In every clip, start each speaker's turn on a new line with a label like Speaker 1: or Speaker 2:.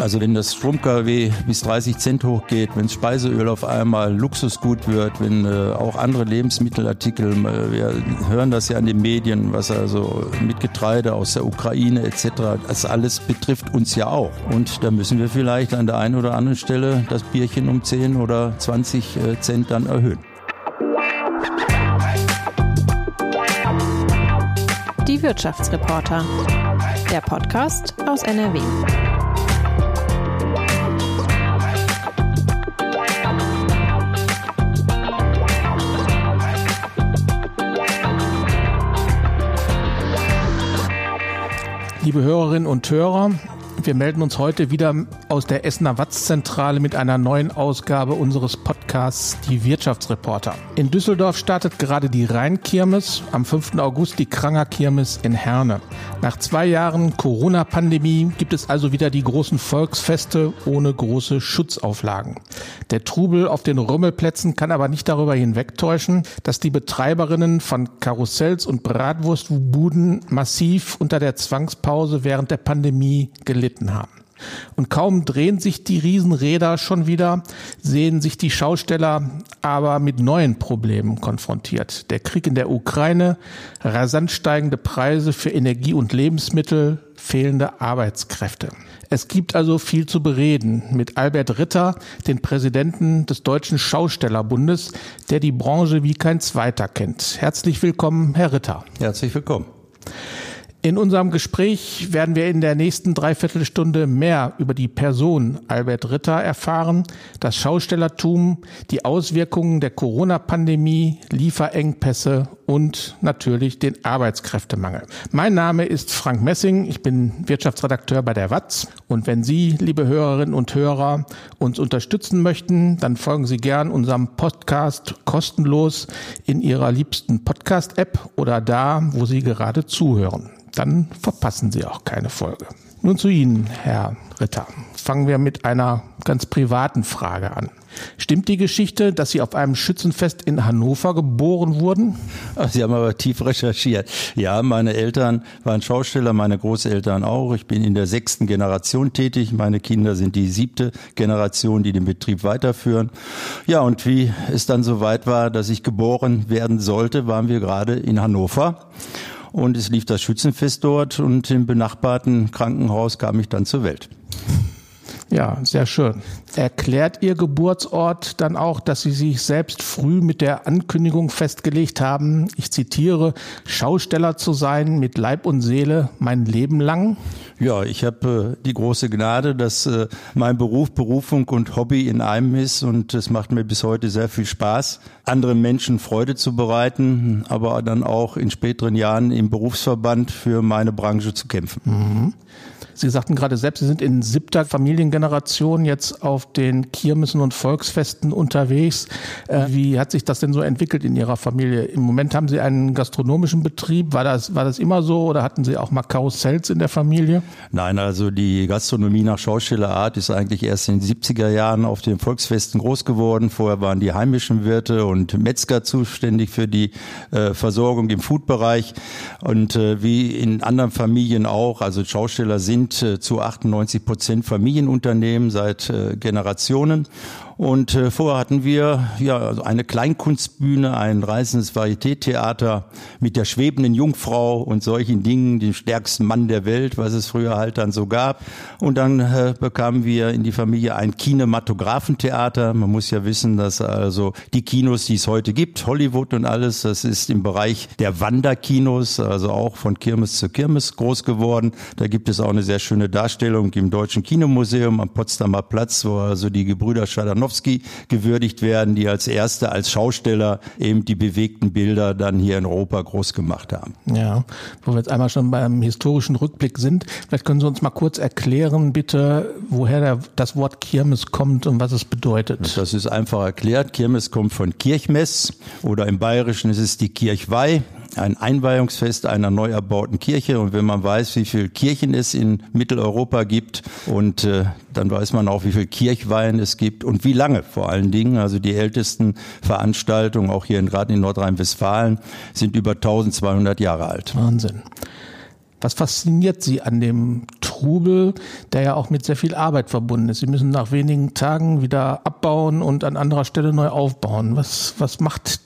Speaker 1: Also wenn das Strom-KW bis 30 Cent hochgeht, wenn Speiseöl auf einmal Luxusgut wird, wenn äh, auch andere Lebensmittelartikel, äh, wir hören das ja an den Medien, was also mit Getreide aus der Ukraine etc., das alles betrifft uns ja auch. Und da müssen wir vielleicht an der einen oder anderen Stelle das Bierchen um 10 oder 20 äh, Cent dann erhöhen.
Speaker 2: Die Wirtschaftsreporter. Der Podcast aus NRW.
Speaker 3: Liebe Hörerinnen und Hörer, wir melden uns heute wieder aus der Essener Watz-Zentrale mit einer neuen Ausgabe unseres Podcasts Die Wirtschaftsreporter. In Düsseldorf startet gerade die Rheinkirmes, am 5. August die Kranger Kirmes in Herne. Nach zwei Jahren Corona-Pandemie gibt es also wieder die großen Volksfeste ohne große Schutzauflagen. Der Trubel auf den Rummelplätzen kann aber nicht darüber hinwegtäuschen, dass die Betreiberinnen von Karussells und Bratwurstbuden massiv unter der Zwangspause während der Pandemie gelitten gelitten haben. Und kaum drehen sich die Riesenräder schon wieder, sehen sich die Schausteller aber mit neuen Problemen konfrontiert. Der Krieg in der Ukraine, rasant steigende Preise für Energie und Lebensmittel, fehlende Arbeitskräfte. Es gibt also viel zu bereden mit Albert Ritter, den Präsidenten des Deutschen Schaustellerbundes, der die Branche wie kein zweiter kennt. Herzlich willkommen, Herr Ritter.
Speaker 1: Herzlich willkommen.
Speaker 3: In unserem Gespräch werden wir in der nächsten Dreiviertelstunde mehr über die Person Albert Ritter erfahren, das Schaustellertum, die Auswirkungen der Corona-Pandemie, Lieferengpässe und natürlich den Arbeitskräftemangel. Mein Name ist Frank Messing, ich bin Wirtschaftsredakteur bei der WATZ und wenn Sie, liebe Hörerinnen und Hörer, uns unterstützen möchten, dann folgen Sie gern unserem Podcast kostenlos in Ihrer liebsten Podcast-App oder da, wo Sie gerade zuhören dann verpassen Sie auch keine Folge. Nun zu Ihnen, Herr Ritter. Fangen wir mit einer ganz privaten Frage an. Stimmt die Geschichte, dass Sie auf einem Schützenfest in Hannover geboren wurden?
Speaker 1: Sie haben aber tief recherchiert. Ja, meine Eltern waren Schausteller, meine Großeltern auch. Ich bin in der sechsten Generation tätig. Meine Kinder sind die siebte Generation, die den Betrieb weiterführen. Ja, und wie es dann soweit war, dass ich geboren werden sollte, waren wir gerade in Hannover und es lief das Schützenfest dort und im benachbarten Krankenhaus kam ich dann zur Welt.
Speaker 3: Ja, sehr schön. Erklärt Ihr Geburtsort dann auch, dass Sie sich selbst früh mit der Ankündigung festgelegt haben, ich zitiere, Schausteller zu sein mit Leib und Seele mein Leben lang?
Speaker 1: Ja, ich habe äh, die große Gnade, dass äh, mein Beruf, Berufung und Hobby in einem ist und es macht mir bis heute sehr viel Spaß, anderen Menschen Freude zu bereiten, aber dann auch in späteren Jahren im Berufsverband für meine Branche zu kämpfen.
Speaker 3: Mhm. Sie sagten gerade selbst, Sie sind in siebter Familiengeneration jetzt auf den Kirmessen und Volksfesten unterwegs. Äh, wie hat sich das denn so entwickelt in Ihrer Familie? Im Moment haben Sie einen gastronomischen Betrieb. War das, war das immer so oder hatten Sie auch mal Karussells in der Familie?
Speaker 1: Nein, also die Gastronomie nach Schaustellerart ist eigentlich erst in den 70er Jahren auf den Volksfesten groß geworden. Vorher waren die heimischen Wirte und Metzger zuständig für die äh, Versorgung im Foodbereich. Und äh, wie in anderen Familien auch, also Schausteller sind sind äh, zu 98 Prozent Familienunternehmen seit äh, Generationen. Und äh, vorher hatten wir ja also eine Kleinkunstbühne, ein reißendes Varieté-Theater mit der schwebenden Jungfrau und solchen Dingen, den stärksten Mann der Welt, was es früher halt dann so gab. Und dann äh, bekamen wir in die Familie ein Kinematographentheater. Man muss ja wissen, dass also die Kinos, die es heute gibt, Hollywood und alles, das ist im Bereich der Wanderkinos, also auch von Kirmes zu Kirmes groß geworden. Da gibt es auch eine sehr schöne Darstellung im Deutschen Kinomuseum am Potsdamer Platz, wo also die Gebrüder Schadanowski Tarnowski gewürdigt werden, die als erste als Schausteller eben die bewegten Bilder dann hier in Europa groß gemacht haben.
Speaker 3: Ja, wo wir jetzt einmal schon beim historischen Rückblick sind, vielleicht können Sie uns mal kurz erklären, bitte, woher der, das Wort Kirmes kommt und was es bedeutet.
Speaker 1: Das ist einfach erklärt. Kirmes kommt von Kirchmess oder im Bayerischen ist es die Kirchweih ein Einweihungsfest einer neu erbauten Kirche. Und wenn man weiß, wie viele Kirchen es in Mitteleuropa gibt, und äh, dann weiß man auch, wie viel Kirchweihen es gibt und wie lange vor allen Dingen. Also die ältesten Veranstaltungen, auch hier in, gerade in Nordrhein-Westfalen, sind über 1200 Jahre alt.
Speaker 3: Wahnsinn. Was fasziniert Sie an dem Trubel, der ja auch mit sehr viel Arbeit verbunden ist. Sie müssen nach wenigen Tagen wieder abbauen und an anderer Stelle neu aufbauen. Was, was macht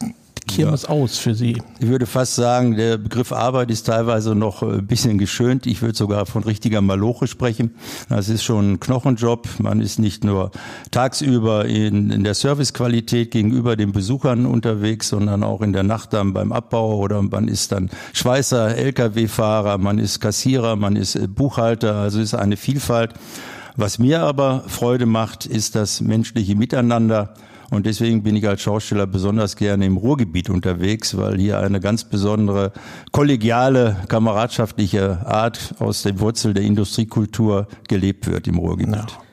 Speaker 3: Kirmes ja. aus für Sie?
Speaker 1: Ich würde fast sagen, der Begriff Arbeit ist teilweise noch ein bisschen geschönt. Ich würde sogar von richtiger Maloche sprechen. Das ist schon ein Knochenjob. Man ist nicht nur tagsüber in, in der Servicequalität gegenüber den Besuchern unterwegs, sondern auch in der Nacht dann beim Abbau oder man ist dann Schweißer, Lkw-Fahrer, man ist Kassierer, man ist Buchhalter. Also ist eine Vielfalt. Was mir aber Freude macht, ist das menschliche Miteinander. Und deswegen bin ich als Schauspieler besonders gerne im Ruhrgebiet unterwegs, weil hier eine ganz besondere kollegiale, kameradschaftliche Art aus der Wurzel der Industriekultur gelebt wird im Ruhrgebiet. Ja.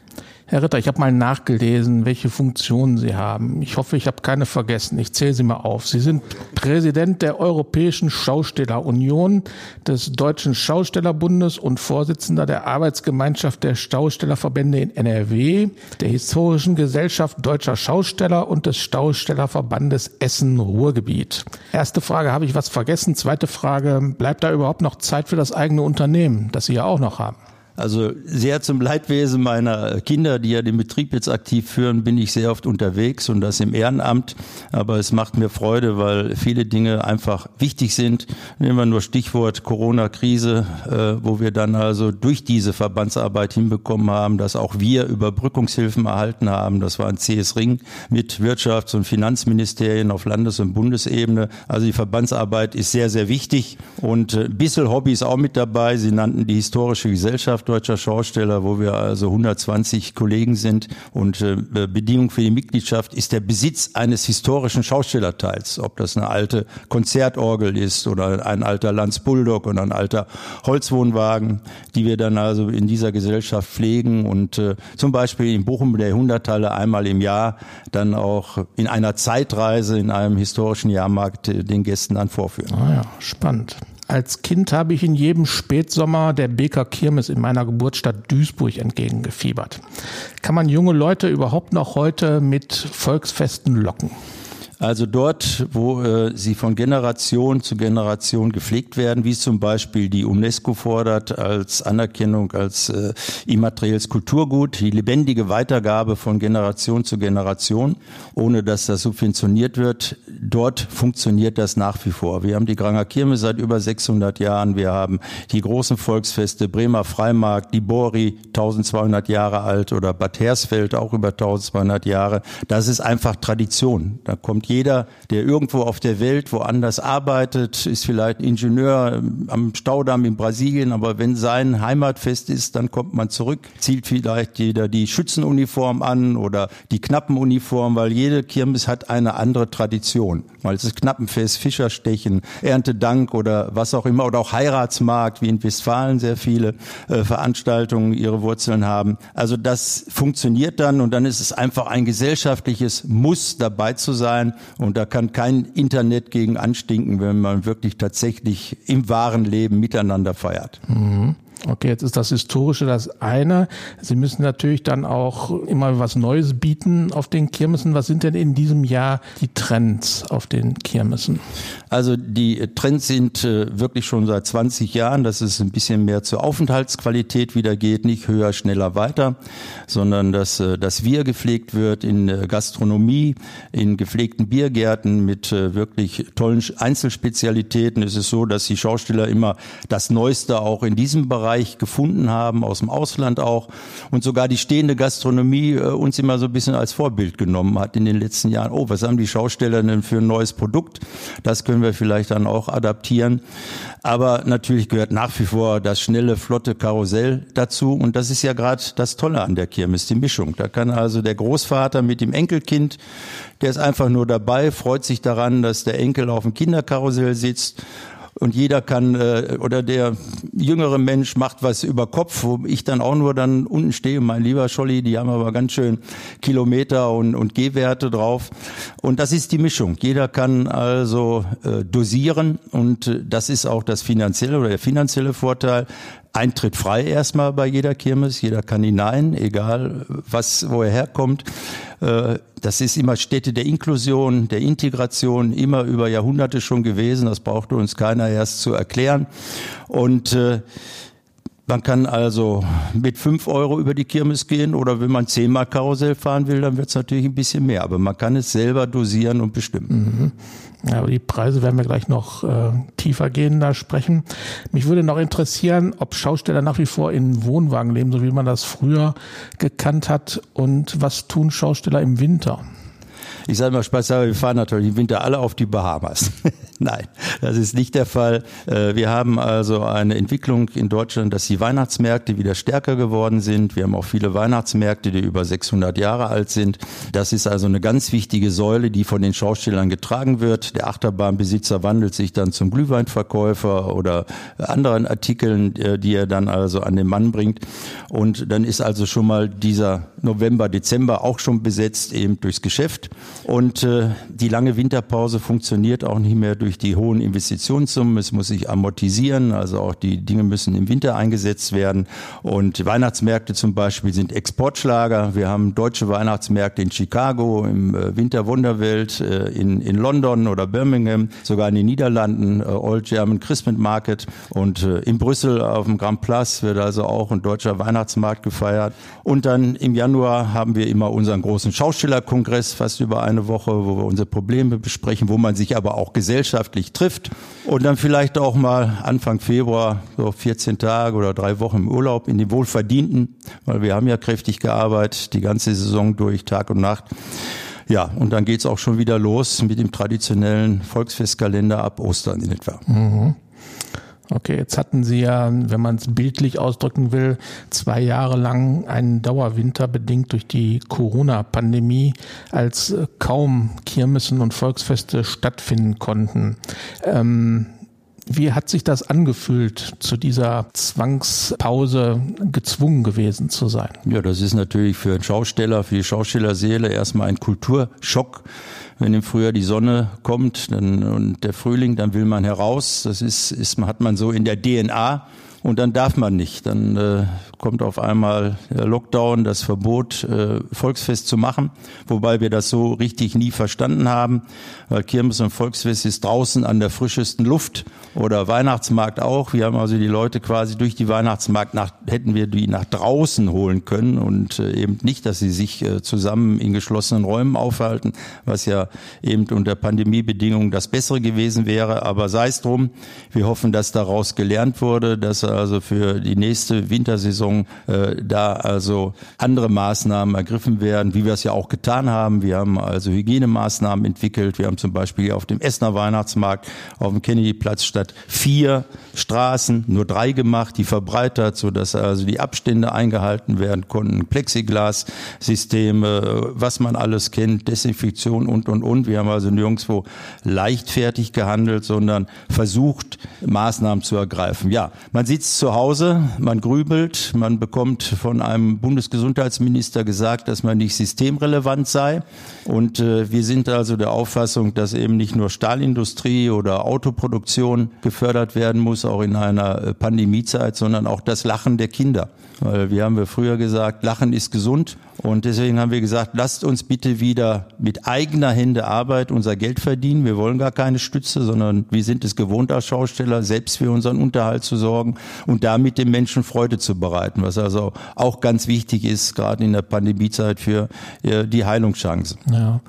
Speaker 3: Herr Ritter, ich habe mal nachgelesen, welche Funktionen Sie haben. Ich hoffe, ich habe keine vergessen. Ich zähle sie mal auf. Sie sind Präsident der Europäischen Schaustellerunion, des Deutschen Schaustellerbundes und Vorsitzender der Arbeitsgemeinschaft der Schaustellerverbände in NRW, der Historischen Gesellschaft Deutscher Schausteller und des Schaustellerverbandes Essen-Ruhrgebiet. Erste Frage, habe ich was vergessen? Zweite Frage, bleibt da überhaupt noch Zeit für das eigene Unternehmen, das Sie ja auch noch haben?
Speaker 1: Also sehr zum Leidwesen meiner Kinder, die ja den Betrieb jetzt aktiv führen, bin ich sehr oft unterwegs und das im Ehrenamt. Aber es macht mir Freude, weil viele Dinge einfach wichtig sind. Nehmen wir nur Stichwort Corona-Krise, äh, wo wir dann also durch diese Verbandsarbeit hinbekommen haben, dass auch wir Überbrückungshilfen erhalten haben. Das war ein CS Ring mit Wirtschafts- und Finanzministerien auf Landes- und Bundesebene. Also die Verbandsarbeit ist sehr, sehr wichtig und ein äh, bisschen Hobby ist auch mit dabei. Sie nannten die historische Gesellschaft. Deutscher Schausteller, wo wir also 120 Kollegen sind. Und äh, Bedingung für die Mitgliedschaft ist der Besitz eines historischen Schaustellerteils. Ob das eine alte Konzertorgel ist oder ein alter Lanz Bulldog oder ein alter Holzwohnwagen, die wir dann also in dieser Gesellschaft pflegen und äh, zum Beispiel in Bochum der Hunderthalle einmal im Jahr dann auch in einer Zeitreise in einem historischen Jahrmarkt äh, den Gästen dann vorführen.
Speaker 3: Ah ja, spannend. Als Kind habe ich in jedem Spätsommer der Beker Kirmes in meiner Geburtsstadt Duisburg entgegengefiebert. Kann man junge Leute überhaupt noch heute mit Volksfesten locken?
Speaker 1: Also dort, wo äh, sie von Generation zu Generation gepflegt werden, wie zum Beispiel die UNESCO fordert als Anerkennung als äh, immaterielles Kulturgut, die lebendige Weitergabe von Generation zu Generation, ohne dass das subventioniert wird, dort funktioniert das nach wie vor. Wir haben die Granger Kirme seit über 600 Jahren, wir haben die großen Volksfeste, Bremer Freimarkt, die Bori, 1200 Jahre alt oder Bad Hersfeld, auch über 1200 Jahre. Das ist einfach Tradition. Da kommt jeder, der irgendwo auf der Welt woanders arbeitet, ist vielleicht Ingenieur am Staudamm in Brasilien, aber wenn sein Heimatfest ist, dann kommt man zurück, zieht vielleicht jeder die Schützenuniform an oder die Knappenuniform, weil jede Kirmes hat eine andere Tradition. Mal ist es Knappenfest, Fischerstechen, Erntedank oder was auch immer oder auch Heiratsmarkt, wie in Westfalen sehr viele äh, Veranstaltungen ihre Wurzeln haben. Also das funktioniert dann und dann ist es einfach ein gesellschaftliches Muss dabei zu sein und da kann kein Internet gegen anstinken, wenn man wirklich tatsächlich im wahren Leben miteinander feiert.
Speaker 3: Mhm. Okay, jetzt ist das Historische das eine. Sie müssen natürlich dann auch immer was Neues bieten auf den Kirmessen. Was sind denn in diesem Jahr die Trends auf den Kirmessen?
Speaker 1: Also die Trends sind äh, wirklich schon seit 20 Jahren, dass es ein bisschen mehr zur Aufenthaltsqualität wieder geht, nicht höher, schneller, weiter, sondern dass äh, das Wir gepflegt wird in äh, Gastronomie, in gepflegten Biergärten mit wirklich tollen Einzelspezialitäten. Es ist so, dass die Schausteller immer das Neueste auch in diesem Bereich Bereich gefunden haben, aus dem Ausland auch. Und sogar die stehende Gastronomie äh, uns immer so ein bisschen als Vorbild genommen hat in den letzten Jahren. Oh, was haben die Schausteller denn für ein neues Produkt? Das können wir vielleicht dann auch adaptieren. Aber natürlich gehört nach wie vor das schnelle, flotte Karussell dazu. Und das ist ja gerade das Tolle an der Kirmes, die Mischung. Da kann also der Großvater mit dem Enkelkind, der ist einfach nur dabei, freut sich daran, dass der Enkel auf dem Kinderkarussell sitzt und jeder kann äh, oder der jüngere Mensch macht was über Kopf, wo ich dann auch nur dann unten stehe, mein lieber Scholli, die haben aber ganz schön Kilometer und, und Gehwerte drauf. Und das ist die Mischung. Jeder kann also äh, dosieren und äh, das ist auch das finanzielle oder der finanzielle Vorteil. Eintritt frei erstmal bei jeder Kirmes, jeder kann hinein, egal was, wo er herkommt. Äh, das ist immer Städte der Inklusion, der Integration, immer über Jahrhunderte schon gewesen. Das brauchte uns keiner erst zu erklären. Und äh, Man kann also mit fünf Euro über die Kirmes gehen oder wenn man zehnmal Karussell fahren will, dann wird es natürlich ein bisschen mehr. Aber man kann es selber dosieren und bestimmen.
Speaker 3: Mhm. Ja, aber die Preise werden wir gleich noch äh, tiefer gehender sprechen. Mich würde noch interessieren, ob Schausteller nach wie vor in Wohnwagen leben, so wie man das früher gekannt hat. Und was tun Schausteller im Winter?
Speaker 1: Ich sage mal Spaß, wir fahren natürlich im Winter alle auf die Bahamas. Nein, das ist nicht der Fall. Äh, wir haben also eine Entwicklung in Deutschland, dass die Weihnachtsmärkte wieder stärker geworden sind. Wir haben auch viele Weihnachtsmärkte, die über 600 Jahre alt sind. Das ist also eine ganz wichtige Säule, die von den Schaustellern getragen wird. Der Achterbahnbesitzer wandelt sich dann zum Glühweinverkäufer oder anderen Artikeln, äh, die er dann also an den Mann bringt. Und dann ist also schon mal dieser November, Dezember auch schon besetzt eben durchs Geschäft. Und äh, die lange Winterpause funktioniert auch nicht mehr durch die hohen Investitionssummen. Es muss sich amortisieren, also auch die Dinge müssen im Winter eingesetzt werden. Und Weihnachtsmärkte zum Beispiel sind Exportschlager. Wir haben deutsche Weihnachtsmärkte in Chicago, im äh, Winter Wunderwelt, äh, in, in London oder Birmingham, sogar in den Niederlanden, äh, Old German Christmas Market. Und äh, in Brüssel auf dem Grand Place wird also auch ein deutscher Weihnachtsmarkt gefeiert. Und dann im Januar haben wir immer unseren großen Schaustellerkongress, fast über eine Woche, wo wir unsere Probleme besprechen, wo man sich aber auch gesellschaftlich trifft und dann vielleicht auch mal Anfang Februar so 14 Tage oder drei Wochen im Urlaub in den Wohlverdienten, weil wir haben ja kräftig gearbeitet, die ganze Saison durch, Tag und Nacht. Ja, und dann geht's auch schon wieder los mit dem traditionellen Volksfestkalender ab Ostern in etwa. Mhm.
Speaker 3: Okay, jetzt hatten Sie ja, wenn man es bildlich ausdrücken will, zwei Jahre lang einen Dauerwinter bedingt durch die Corona-Pandemie, als äh, kaum Kirmessen und Volksfeste stattfinden konnten. Ähm, wie hat sich das angefühlt, zu dieser Zwangspause gezwungen gewesen zu sein?
Speaker 1: Ja, das ist natürlich für einen Schausteller, für die Schaustellerseele erstmal ein Kulturschock wenn im Frühjahr die Sonne kommt dann, und der Frühling, dann will man heraus. Das ist, ist, hat man so in der DNA und dann darf man nicht. Dann äh, kommt auf einmal Lockdown, das Verbot, äh, Volksfest zu machen, wobei wir das so richtig nie verstanden haben, weil Kirmes und Volksfest ist draußen an der frischesten Luft oder Weihnachtsmarkt auch. Wir haben also die Leute quasi durch die Weihnachtsmarkt nach, hätten wir die nach draußen holen können und äh, eben nicht, dass sie sich äh, zusammen in geschlossenen Räumen aufhalten, was ja eben unter Pandemiebedingungen das Bessere gewesen wäre. Aber sei es drum, wir hoffen, dass daraus gelernt wurde, dass also für die nächste Wintersaison äh, da also andere Maßnahmen ergriffen werden, wie wir es ja auch getan haben. Wir haben also Hygienemaßnahmen entwickelt. Wir haben zum Beispiel auf dem Essener Weihnachtsmarkt auf dem Kennedyplatz statt vier Straßen nur drei gemacht, die verbreitert, so dass also die Abstände eingehalten werden konnten, Plexiglas-Systeme, was man alles kennt, Desinfektion und und und. Wir haben also nirgendwo leichtfertig gehandelt, sondern versucht Maßnahmen zu ergreifen. Ja, man sitzt zu Hause, man grübelt, man bekommt von einem Bundesgesundheitsminister gesagt, dass man nicht systemrelevant sei. Und äh, wir sind also der Auffassung, dass eben nicht nur Stahlindustrie oder Autoproduktion gefördert werden muss, auch in einer äh, Pandemiezeit, sondern auch das Lachen der Kinder. Weil wir haben wir früher gesagt, Lachen ist gesund. Und deswegen haben wir gesagt, lasst uns bitte wieder mit eigener Hände Arbeit unser Geld verdienen. Wir wollen gar keine Stütze, sondern wir sind es gewohnt als Schausteller, selbst für unseren Unterhalt zu sorgen und damit den Menschen Freude zu bereiten, was also auch ganz wichtig ist, gerade in der Pandemiezeit für äh, die Heilungschancen.
Speaker 3: Ja,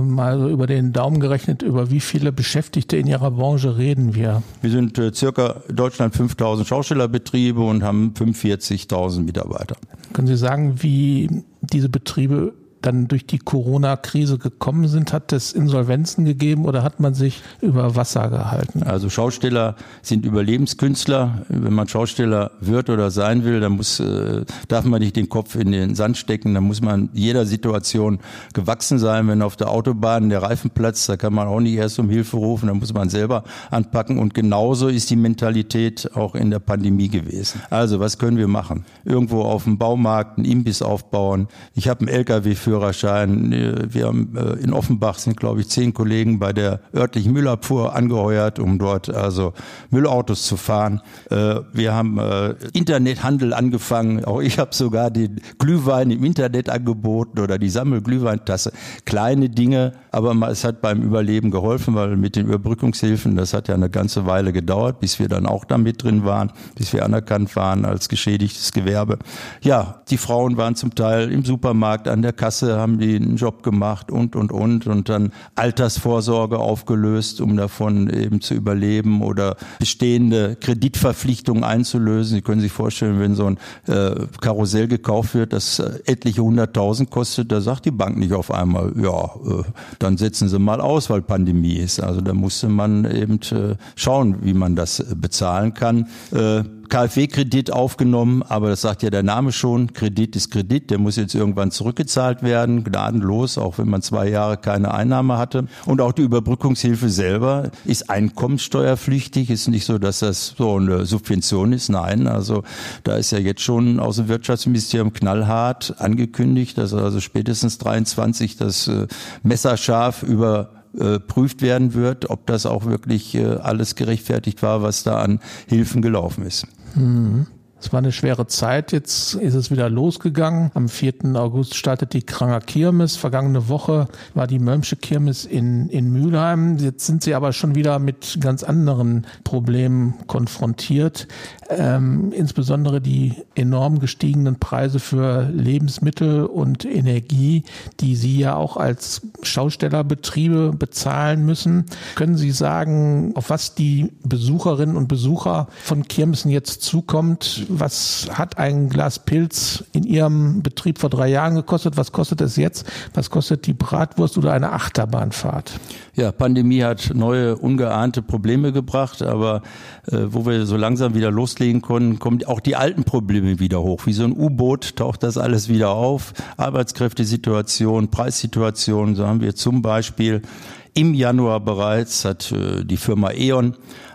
Speaker 3: mal so über den Daumen gerechnet, über wie viele Beschäftigte in Ihrer Branche reden wir?
Speaker 1: Wir sind äh, circa Deutschland 5000 Schaustellerbetriebe und haben 45.000 Mitarbeiter.
Speaker 3: Können Sie sagen, wie diese Betriebe dann durch die Corona-Krise gekommen sind? Hat es Insolvenzen gegeben oder hat man sich über Wasser gehalten?
Speaker 1: Also Schausteller sind Überlebenskünstler. Wenn man Schausteller wird oder sein will, dann muss, äh, darf man nicht den Kopf in den Sand stecken. Dann muss man jeder Situation gewachsen sein. Wenn auf der Autobahn der Reifen platzt, da kann man auch nicht erst um Hilfe rufen. Da muss man selber anpacken. Und genauso ist die Mentalität auch in der Pandemie gewesen. Also was können wir machen? Irgendwo auf dem Baumarkt einen Imbiss aufbauen. Ich habe einen LKW für Führerschein. Wir haben in Offenbach sind, glaube ich, zehn Kollegen bei der örtlichen Müllabfuhr angeheuert, um dort also Müllautos zu fahren. Wir haben Internethandel angefangen. Auch ich habe sogar den Glühwein im Internet angeboten oder die Sammelglühweintasse. Kleine Dinge, aber es hat beim Überleben geholfen, weil mit den Überbrückungshilfen, das hat ja eine ganze Weile gedauert, bis wir dann auch damit drin waren, bis wir anerkannt waren als geschädigtes Gewerbe. Ja, die Frauen waren zum Teil im Supermarkt an der Kasse, haben die einen Job gemacht und, und, und und dann Altersvorsorge aufgelöst, um davon eben zu überleben oder bestehende Kreditverpflichtungen einzulösen. Sie können sich vorstellen, wenn so ein äh, Karussell gekauft wird, das äh, etliche hunderttausend kostet, da sagt die Bank nicht auf einmal, ja, äh, dann setzen Sie mal aus, weil Pandemie ist. Also da musste man eben äh, schauen, wie man das äh, bezahlen kann. Äh, KfW-Kredit aufgenommen, aber das sagt ja der Name schon, Kredit ist Kredit, der muss jetzt irgendwann zurückgezahlt werden, gnadenlos, auch wenn man zwei Jahre keine Einnahme hatte. Und auch die Überbrückungshilfe selber ist einkommenssteuerpflichtig, ist nicht so, dass das so eine Subvention ist, nein, also da ist ja jetzt schon aus dem Wirtschaftsministerium knallhart angekündigt, dass also spätestens 23 das äh, messerscharf über prüft werden wird, ob das auch wirklich äh, alles gerechtfertigt war, was da an Hilfen gelaufen ist.
Speaker 3: Mhm. Es war eine schwere Zeit. Jetzt ist es wieder losgegangen. Am 4. August startet die Kranger Kirmes. Vergangene Woche war die Mölmsche Kirmes in, in Mülheim. Jetzt sind sie aber schon wieder mit ganz anderen Problemen konfrontiert. Ähm, insbesondere die enorm gestiegenen Preise für Lebensmittel und Energie, die Sie ja auch als Schaustellerbetriebe bezahlen müssen. Können Sie sagen, auf was die Besucherinnen und Besucher von Kirmesen jetzt zukommt? Was hat ein Glas Pilz in Ihrem Betrieb vor drei Jahren gekostet? Was kostet es jetzt? Was kostet die Bratwurst oder eine Achterbahnfahrt?
Speaker 1: Ja, Pandemie hat neue, ungeahnte Probleme gebracht, aber äh, wo wir so langsam wieder loslegen konnten, kommen auch die alten Probleme wieder hoch. Wie so ein U-Boot taucht das alles wieder auf. Arbeitskräftesituation, Preissituation, so haben wir zum Beispiel im Januar bereits hat äh, die Firma E.ON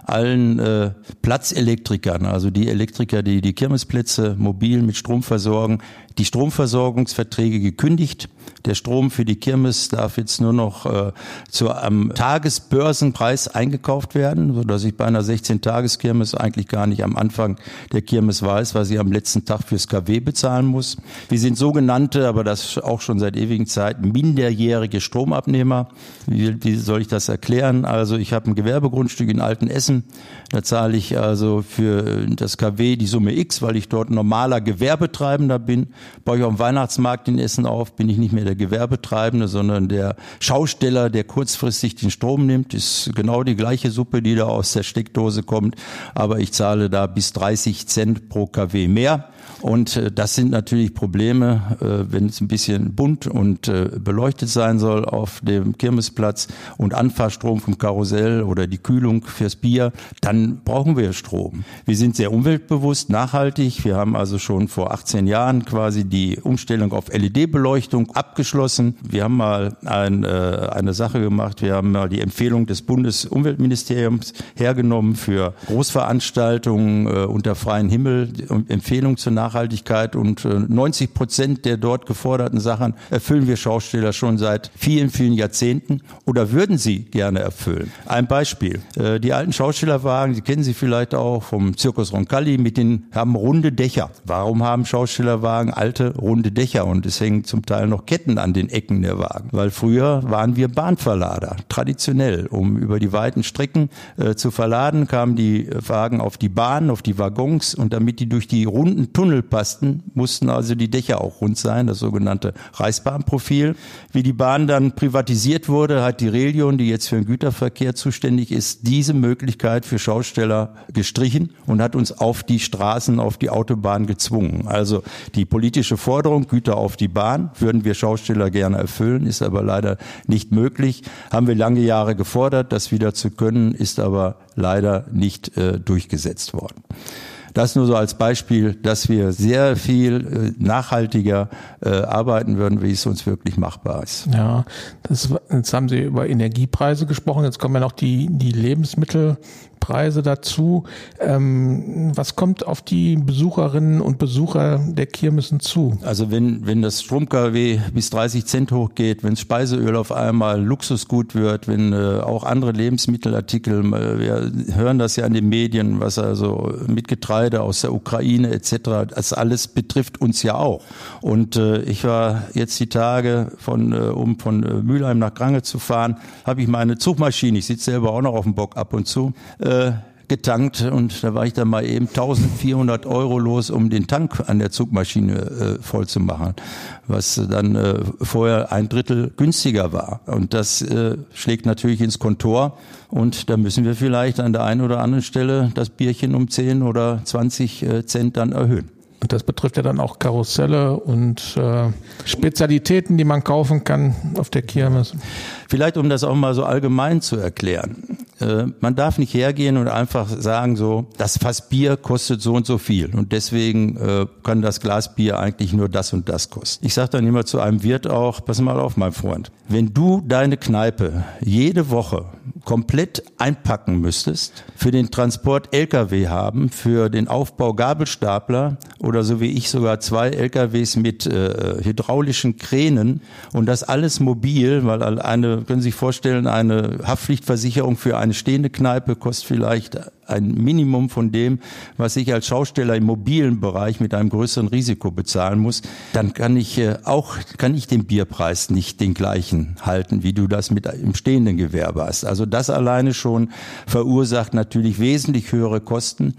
Speaker 1: allen äh, Platzelektrikern, also die Elektriker, die die Kirmesplätze mobil mit Strom versorgen, die Stromversorgungsverträge gekündigt. Der Strom für die Kirmes darf jetzt nur noch äh, zu einem Tagesbörsenpreis eingekauft werden, so dass ich bei einer 16-Tages-Kirmes eigentlich gar nicht am Anfang der Kirmes weiß, was ich am letzten Tag fürs KW bezahlen muss. Wir sind sogenannte, aber das auch schon seit ewigen Zeiten, minderjährige Stromabnehmer. Wie, wie soll ich das erklären? Also ich habe ein Gewerbegrundstück in Altenessen. Da zahle ich also für das KW die Summe X, weil ich dort normaler Gewerbetreibender bin baue ich auf dem Weihnachtsmarkt in Essen auf, bin ich nicht mehr der Gewerbetreibende, sondern der Schausteller, der kurzfristig den Strom nimmt. Ist genau die gleiche Suppe, die da aus der Steckdose kommt, aber ich zahle da bis 30 Cent pro kW mehr. Und äh, das sind natürlich Probleme, äh, wenn es ein bisschen bunt und äh, beleuchtet sein soll auf dem Kirmesplatz und Anfahrstrom vom Karussell oder die Kühlung fürs Bier, dann brauchen wir Strom. Wir sind sehr umweltbewusst, nachhaltig. Wir haben also schon vor 18 Jahren quasi die Umstellung auf LED-Beleuchtung abgeschlossen. Wir haben mal ein, eine Sache gemacht. Wir haben mal die Empfehlung des Bundesumweltministeriums hergenommen für Großveranstaltungen unter freiem Himmel, Empfehlung zur Nachhaltigkeit Nachhaltigkeit und 90 äh, Prozent der dort geforderten Sachen erfüllen wir Schausteller schon seit vielen, vielen Jahrzehnten oder würden sie gerne erfüllen. Ein Beispiel. Äh, die alten Schaustellerwagen, die kennen Sie vielleicht auch vom Zirkus Roncalli, mit den haben runde Dächer. Warum haben Schaustellerwagen alte runde Dächer und es hängen zum Teil noch Ketten an den Ecken der Wagen? Weil früher waren wir Bahnverlader, traditionell. Um über die weiten Strecken äh, zu verladen, kamen die Wagen auf die Bahn, auf die Waggons und damit die durch die runden Tunnel passten, mussten also die Dächer auch rund sein, das sogenannte Reichsbahnprofil. Wie die Bahn dann privatisiert wurde, hat die Religion, die jetzt für den Güterverkehr zuständig ist, diese Möglichkeit für Schausteller gestrichen und hat uns auf die Straßen, auf die Autobahn gezwungen. Also die politische Forderung, Güter auf die Bahn, würden wir Schausteller gerne erfüllen, ist aber leider nicht möglich. Haben wir lange Jahre gefordert, das wieder zu können, ist aber leider nicht äh, durchgesetzt worden. Das nur so als Beispiel, dass wir sehr viel äh, nachhaltiger äh, arbeiten würden, wie es uns wirklich machbar ist.
Speaker 3: Ja, das, jetzt haben Sie über Energiepreise gesprochen. Jetzt kommen ja noch die, die Lebensmittel Preise dazu. Ähm, was kommt auf die Besucherinnen und Besucher der Kirmessen zu?
Speaker 1: Also wenn, wenn das Strom-KW bis 30 Cent hochgeht, wenn Speiseöl auf einmal Luxusgut wird, wenn äh, auch andere Lebensmittelartikel, äh, wir hören das ja in den Medien, was also mit Getreide aus der Ukraine etc., das alles betrifft uns ja auch. Und äh, ich war jetzt die Tage von, äh, um von äh, Mülheim nach Grange zu fahren, habe ich meine Zugmaschine, ich sitze selber auch noch auf dem Bock ab und zu, äh, getankt und da war ich dann mal eben 1400 Euro los, um den Tank an der Zugmaschine äh, voll zu machen, was dann äh, vorher ein Drittel günstiger war. Und das äh, schlägt natürlich ins Kontor und da müssen wir vielleicht an der einen oder anderen Stelle das Bierchen um 10 oder 20 äh, Cent dann erhöhen.
Speaker 3: Und das betrifft ja dann auch Karusselle und äh, Spezialitäten, die man kaufen kann auf der Kirmes.
Speaker 1: Vielleicht, um das auch mal so allgemein zu erklären. Äh, man darf nicht hergehen und einfach sagen so, das Fass Bier kostet so und so viel und deswegen äh, kann das Glas Bier eigentlich nur das und das kosten. Ich sage dann immer zu einem Wirt auch, pass mal auf, mein Freund, wenn du deine Kneipe jede Woche komplett einpacken müsstest, für den Transport LKW haben, für den Aufbau Gabelstapler oder so wie ich sogar zwei LKWs mit äh, hydraulischen Kränen und das alles mobil, weil eine, können Sie sich vorstellen, eine Haftpflichtversicherung für eine stehende Kneipe kostet vielleicht ein Minimum von dem, was ich als Schausteller im mobilen Bereich mit einem größeren Risiko bezahlen muss, dann kann ich äh, auch, kann ich den Bierpreis nicht den gleichen halten, wie du das mit im stehenden Gewerbe hast. Also das alleine schon verursacht natürlich wesentlich höhere Kosten,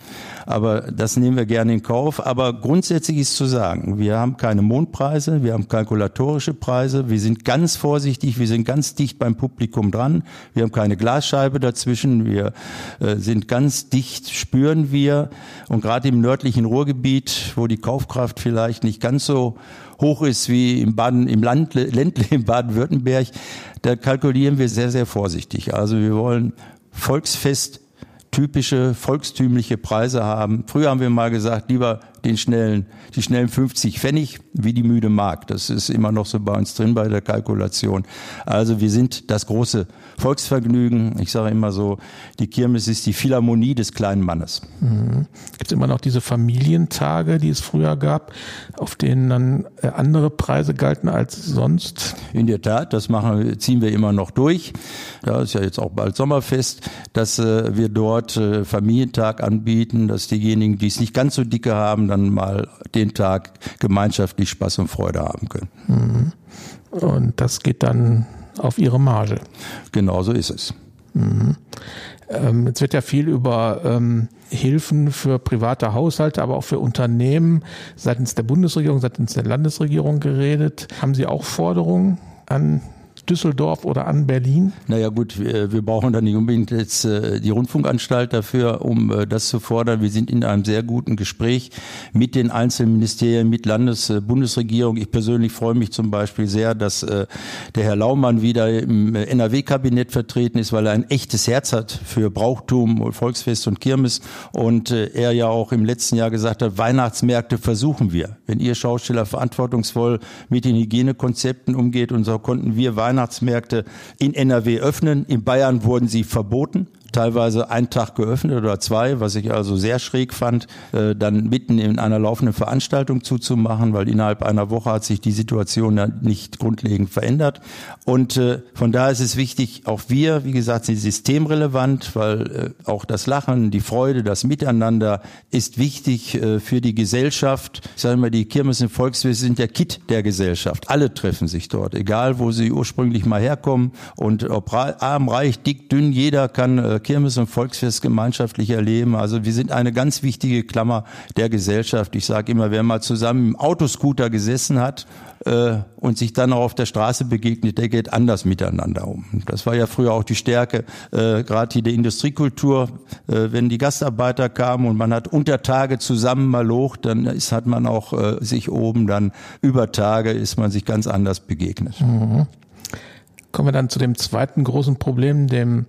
Speaker 1: aber das nehmen wir gerne in Kauf. Aber grundsätzlich ist zu sagen, wir haben keine Mondpreise, wir haben kalkulatorische Preise, wir sind ganz vorsichtig, wir sind ganz dicht beim Publikum dran, wir haben keine Glasscheibe dazwischen, wir äh, sind ganz dicht spüren wir. Und gerade im nördlichen Ruhrgebiet, wo die Kaufkraft vielleicht nicht ganz so hoch ist wie im Baden, im Land, Ländle in Baden-Württemberg, da kalkulieren wir sehr, sehr vorsichtig. Also wir wollen Volksfest typische volkstümliche Preise haben. Früher haben wir mal gesagt, lieber den schnellen, die schnellen 50 Pfennig, wie die müde Mark. Das ist immer noch so bei uns drin bei der Kalkulation. Also wir sind das große Volksvergnügen. Ich sage immer so, die Kirmes ist die Philharmonie des kleinen Mannes.
Speaker 3: Mhm. Gibt es immer noch diese Familientage, die es früher gab, auf denen dann äh, andere Preise galten als sonst?
Speaker 1: In der Tat, das machen, ziehen wir immer noch durch. Da ist ja jetzt auch bald Sommerfest, dass äh, wir dort äh, Familientag anbieten, dass diejenigen, die es nicht ganz so dicke haben, dann mal den Tag gemeinschaftlich Spaß und Freude haben können.
Speaker 3: Mhm. Und das geht dann auf ihre Marge.
Speaker 1: Genau so ist es.
Speaker 3: Mhm. Ähm, jetzt wird ja viel über ähm, Hilfen für private Haushalte, aber auch für Unternehmen seitens der Bundesregierung, seitens der Landesregierung geredet. Haben Sie auch Forderungen an Düsseldorf oder an Berlin?
Speaker 1: Naja gut, wir, wir brauchen da nicht unbedingt jetzt äh, die Rundfunkanstalt dafür, um äh, das zu fordern. Wir sind in einem sehr guten Gespräch mit den einzelnen Ministerien, mit Landes-, äh, Bundesregierung. Ich persönlich freue mich zum Beispiel sehr, dass äh, der Herr Laumann wieder im äh, NRW-Kabinett vertreten ist, weil er ein echtes Herz hat für Brauchtum, Volksfest und Kirmes. Und äh, er ja auch im letzten Jahr gesagt hat, Weihnachtsmärkte versuchen wir. Wenn ihr Schausteller verantwortungsvoll mit den Hygienekonzepten umgeht und so konnten wir Weihnachten Weihnachtsmärkte in NRW öffnen. In Bayern wurden sie verboten teilweise einen Tag geöffnet oder zwei, was ich also sehr schräg fand, äh, dann mitten in einer laufenden Veranstaltung zuzumachen, weil innerhalb einer Woche hat sich die Situation ja nicht grundlegend verändert. Und äh, von daher ist es wichtig, auch wir, wie gesagt, sind systemrelevant, weil äh, auch das Lachen, die Freude, das Miteinander ist wichtig für die Gesellschaft. Ich sage immer, die Kirmes und Volksfeste sind der Kit der Gesellschaft. Alle treffen sich dort, egal wo sie ursprünglich mal herkommen. Und ob arm, reich, dick, dünn, jeder kann Kirmes und Volksfest gemeinschaftlich erleben. Also wir sind eine ganz wichtige Klammer der Gesellschaft. Ich sage immer, wer mal zusammen im Autoscooter gesessen hat äh, und sich dann auch auf der Straße begegnet, der geht anders miteinander um. Das war ja früher auch die Stärke, äh, gerade hier der Industriekultur. Äh, wenn die Gastarbeiter kamen und man hat unter Tage zusammen mal hoch, dann ist, hat man auch äh, sich oben dann über Tage ist man sich ganz anders begegnet.
Speaker 3: Mhm. Kommen wir dann zu dem zweiten großen Problem, dem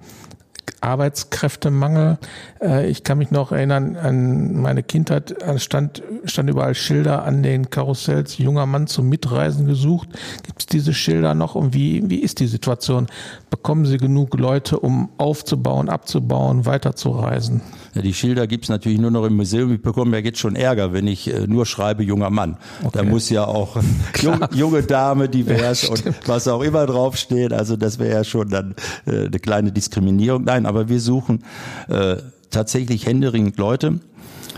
Speaker 3: Arbeitskräftemangel. Äh, ich kann mich noch erinnern an meine Kindheit, stand, stand überall Schilder an den Karussells, junger Mann zum Mitreisen gesucht. Gibt es diese Schilder noch und wie, wie ist die Situation? Bekommen Sie genug Leute, um aufzubauen, abzubauen, weiterzureisen?
Speaker 1: Die Schilder gibt's natürlich nur noch im Museum. Ich bekomme ja jetzt schon Ärger, wenn ich äh, nur schreibe junger Mann. Okay. Da muss ja auch junge, junge Dame, divers ja, und was auch immer draufsteht. Also das wäre ja schon dann äh, eine kleine Diskriminierung. Nein, aber wir suchen äh, tatsächlich händeringend Leute,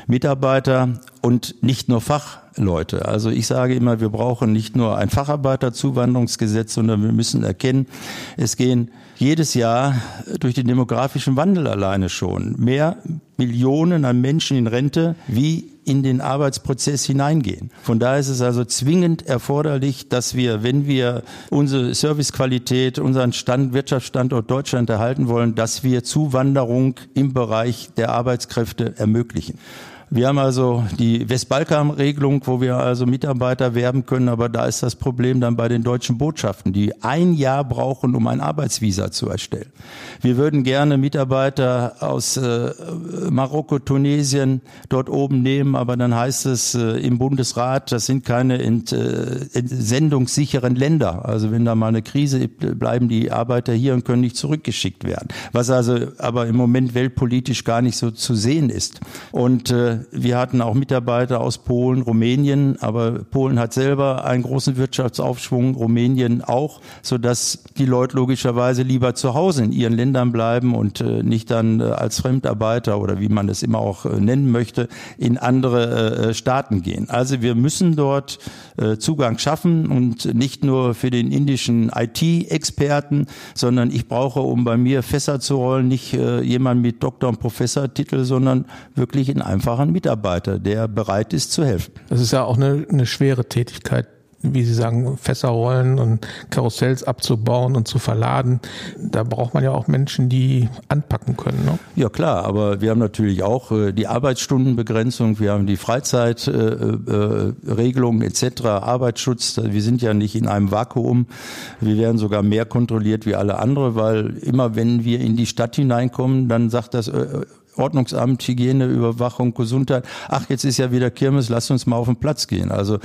Speaker 1: Mitarbeiter und nicht nur Fachleute. Also ich sage immer, wir brauchen nicht nur ein Facharbeiterzuwanderungsgesetz, sondern wir müssen erkennen, es gehen jedes Jahr durch den demografischen Wandel alleine schon mehr Millionen an Menschen in Rente wie in den Arbeitsprozess hineingehen. Von daher ist es also zwingend erforderlich, dass wir, wenn wir unsere Servicequalität, unseren Stand, Wirtschaftsstandort Deutschland erhalten wollen, dass wir Zuwanderung im Bereich der Arbeitskräfte ermöglichen. Wir haben also die Westbalkan-Regelung, wo wir also Mitarbeiter werben können, aber da ist das Problem dann bei den deutschen Botschaften, die ein Jahr brauchen, um ein Arbeitsvisa zu erstellen. Wir würden gerne Mitarbeiter aus äh, Marokko, Tunesien dort oben nehmen, aber dann heißt es äh, im Bundesrat, das sind keine ent, äh, entsendungssicheren Länder. Also wenn da mal eine Krise bleiben die Arbeiter hier und können nicht zurückgeschickt werden. Was also aber im Moment weltpolitisch gar nicht so zu sehen ist. Und äh, wir hatten auch Mitarbeiter aus Polen, Rumänien, aber Polen hat selber einen großen Wirtschaftsaufschwung, Rumänien auch, so dass die Leute logischerweise lieber zu Hause in ihren Ländern bleiben und äh, nicht dann äh, als Fremdarbeiter oder wie man es immer auch äh, nennen möchte, in andere Staaten gehen. Also wir müssen dort Zugang schaffen und nicht nur für den indischen IT-Experten, sondern ich brauche, um bei mir Fässer zu rollen, nicht jemand mit Doktor- und Professortitel, sondern wirklich in einfachen Mitarbeiter, der bereit ist zu helfen.
Speaker 3: Das ist ja auch eine, eine schwere Tätigkeit, wie Sie sagen, Fässer rollen und Karussells abzubauen und zu verladen. Da braucht man ja auch Menschen, die anpacken können. Ne?
Speaker 1: Ja klar, aber wir haben natürlich auch äh, die Arbeitsstundenbegrenzung, wir haben die Freizeitregelung äh, äh, etc., Arbeitsschutz. Wir sind ja nicht in einem Vakuum. Wir werden sogar mehr kontrolliert wie alle andere, weil immer wenn wir in die Stadt hineinkommen, dann sagt das Ordnungsamt, Hygiene, Überwachung, Gesundheit. Ach, jetzt ist ja wieder Kirmes, lass uns mal auf den Platz gehen. Also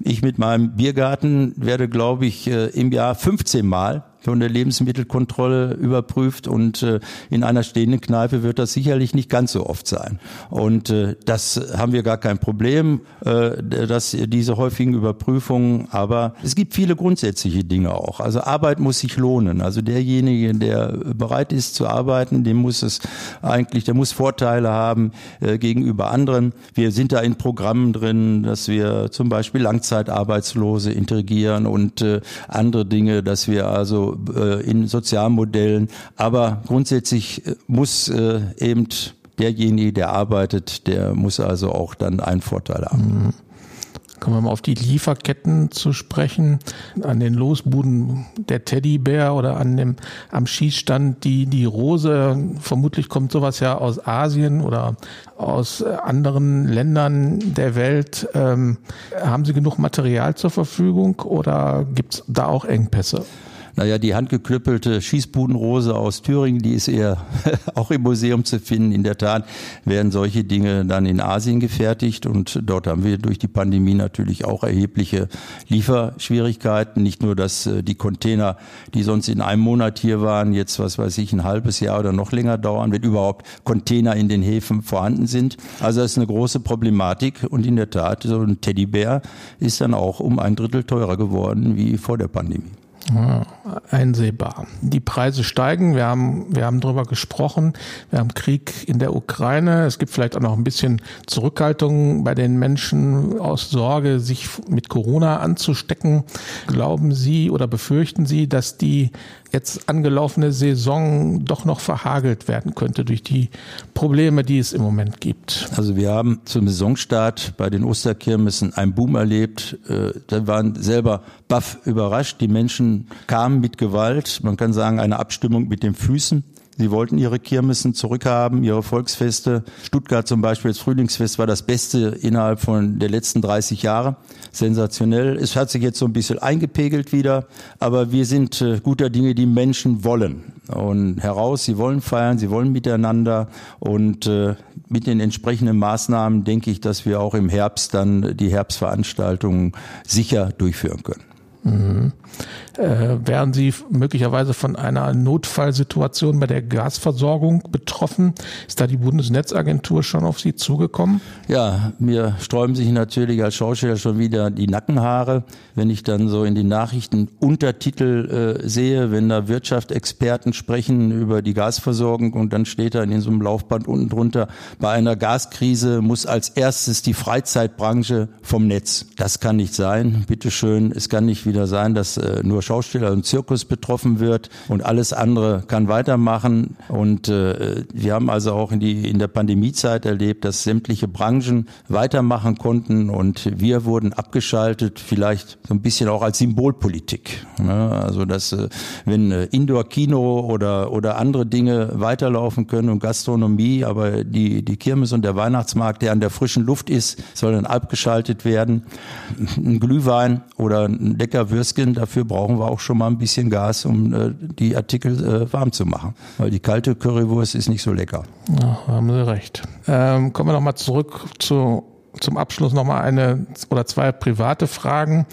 Speaker 1: ich mit meinem Biergarten werde, glaube ich, äh, im Jahr 15 Mal von der Lebensmittelkontrolle überprüft und äh, in einer stehenden Kneipe wird das sicherlich nicht ganz so oft sein. Und äh, das haben wir gar kein Problem, äh, dass diese häufigen Überprüfungen, aber es gibt viele grundsätzliche Dinge auch. Also Arbeit muss sich lohnen. Also derjenige, der bereit ist zu arbeiten, dem muss es eigentlich, der muss Vorteile haben gegenüber anderen. Wir sind da in Programmen drin, dass wir zum Beispiel Langzeitarbeitslose integrieren und andere Dinge, dass wir also äh, in Sozialmodellen. Aber grundsätzlich äh, muss äh, eben derjenige, der arbeitet, der muss also auch dann einen Vorteil haben. Mhm.
Speaker 3: Kommen wir mal auf die Lieferketten zu sprechen. An den Losbuden der Teddybär oder an dem, am Schießstand die, die Rose. Vermutlich kommt sowas ja aus Asien oder aus anderen Ländern der Welt. Ähm, haben Sie genug Material zur Verfügung oder gibt es da auch Engpässe?
Speaker 1: Naja, die handgeklüppelte Schießbudenrose aus Thüringen, die ist eher auch im Museum zu finden. In der Tat werden solche Dinge dann in Asien gefertigt und dort haben wir durch die Pandemie natürlich auch erhebliche Lieferschwierigkeiten. Nicht nur, dass äh, die Container, die sonst in einem Monat hier waren, jetzt, was weiß ich, ein halbes Jahr oder noch länger dauern, wenn überhaupt Container in den Häfen vorhanden sind. Also das ist eine große Problematik und in der Tat, so ein Teddybär ist dann auch um ein Drittel teurer geworden wie vor der Pandemie.
Speaker 3: Ja, einsehbar. Die Preise steigen. Wir haben, wir haben darüber gesprochen. Wir haben Krieg in der Ukraine. Es gibt vielleicht auch noch ein bisschen Zurückhaltung bei den Menschen aus Sorge, sich mit Corona anzustecken. Glauben Sie oder befürchten Sie, dass die jetzt angelaufene Saison doch noch verhagelt werden könnte durch die Probleme, die es im Moment gibt?
Speaker 1: Also wir haben zum Saisonstart bei den Osterkirmessen einen Boom erlebt. Äh, da waren selber baff überrascht. Die Menschen kamen mit Gewalt. Man kann sagen, eine Abstimmung mit den Füßen Sie wollten ihre Kirmessen zurückhaben, ihre Volksfeste. Stuttgart zum Beispiel, das Frühlingsfest war das Beste innerhalb von der letzten 30 Jahre. Sensationell. Es hat sich jetzt so ein bisschen eingepegelt wieder, aber wir sind äh, guter Dinge, die Menschen wollen. Und heraus, sie wollen feiern, sie wollen miteinander und äh, mit den entsprechenden Maßnahmen denke ich, dass wir auch im Herbst dann die Herbstveranstaltungen sicher durchführen können.
Speaker 3: Mhm. Äh, wären Sie möglicherweise von einer Notfallsituation bei der Gasversorgung betroffen? Ist da die Bundesnetzagentur schon auf Sie zugekommen?
Speaker 1: Ja, mir sträuben sich natürlich als Schauspieler schon wieder die Nackenhaare, wenn ich dann so in den Nachrichten Untertitel äh, sehe, wenn da Wirtschaftsexperten sprechen über die Gasversorgung und dann steht da in so einem Laufband unten drunter, bei einer Gaskrise muss als erstes die Freizeitbranche vom Netz. Das kann nicht sein. Bitteschön, es kann nicht wieder sein, dass äh, nur Schauspieler und Zirkus betroffen wird und alles andere kann weitermachen. Und äh, wir haben also auch in, die, in der Pandemiezeit erlebt, dass sämtliche Branchen weitermachen konnten und wir wurden abgeschaltet, vielleicht so ein bisschen auch als Symbolpolitik. Ne? Also dass äh, wenn äh, Indoor-Kino oder, oder andere Dinge weiterlaufen können und Gastronomie, aber die, die Kirmes und der Weihnachtsmarkt, der an der frischen Luft ist, soll dann abgeschaltet werden. Ein Glühwein oder ein lecker Würstchen, dafür brauchen brauchen wir auch schon mal ein bisschen Gas, um äh, die Artikel äh, warm zu machen. Weil die kalte Currywurst ist nicht so lecker.
Speaker 3: Ja, haben Sie recht. Ähm, kommen wir nochmal zurück zu, zum Abschluss nochmal eine oder zwei private Fragen.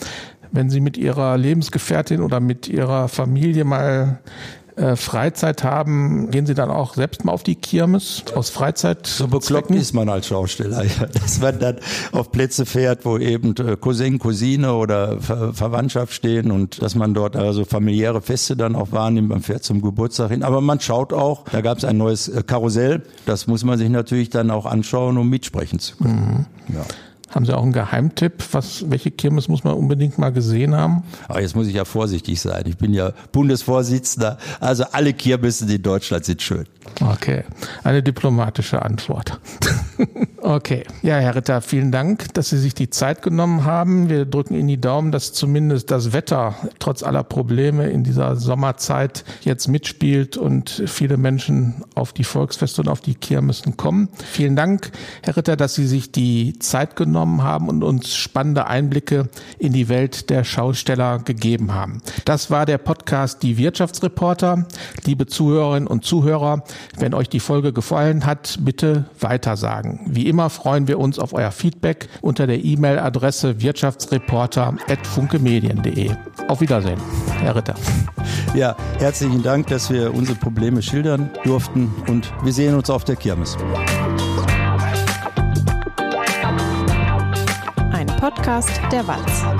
Speaker 3: Wenn Sie mit Ihrer Lebensgefährtin oder mit Ihrer Familie mal äh, Freizeit haben, gehen Sie dann auch selbst mal auf die Kirmes aus Freizeit?
Speaker 1: So bekloppt ist man als Schausteller, ja, dass man dann auf Plätze fährt, wo eben äh, Cousin, Cousine oder Ver Verwandtschaft stehen und dass man dort also familiäre Feste dann auch wahrnimmt. Man fährt zum Geburtstag hin, aber man schaut auch, da gab es ein neues äh, Karussell, das muss man sich natürlich dann auch anschauen, um mitsprechen zu können.
Speaker 3: Mhm. Ja. Haben Sie auch einen Geheimtipp? Was, welche Kirmes muss man unbedingt mal gesehen haben?
Speaker 1: Aber jetzt muss ich ja vorsichtig sein. Ich bin ja Bundesvorsitzender. Also alle Kirmessen in Deutschland sind schön.
Speaker 3: Okay, eine diplomatische Antwort. okay, ja, Herr Ritter, vielen Dank, dass Sie sich die Zeit genommen haben. Wir drücken Ihnen die Daumen, dass zumindest das Wetter trotz aller Probleme in dieser Sommerzeit jetzt mitspielt und viele Menschen auf die Volksfeste und auf die Kirmessen kommen. Vielen Dank, Herr Ritter, dass Sie sich die Zeit genommen haben und uns spannende Einblicke in die Welt der Schausteller gegeben haben. Das war der Podcast Die Wirtschaftsreporter. Liebe Zuhörerinnen und Zuhörer, wenn euch die Folge gefallen hat, bitte weitersagen. Wie immer freuen wir uns auf euer Feedback unter der E-Mail-Adresse wirtschaftsreporter.funkemedien.de. Auf Wiedersehen, Herr Ritter.
Speaker 1: Ja, herzlichen Dank, dass wir unsere Probleme schildern durften und wir sehen uns auf der Kirmes.
Speaker 2: Podcast der Walz.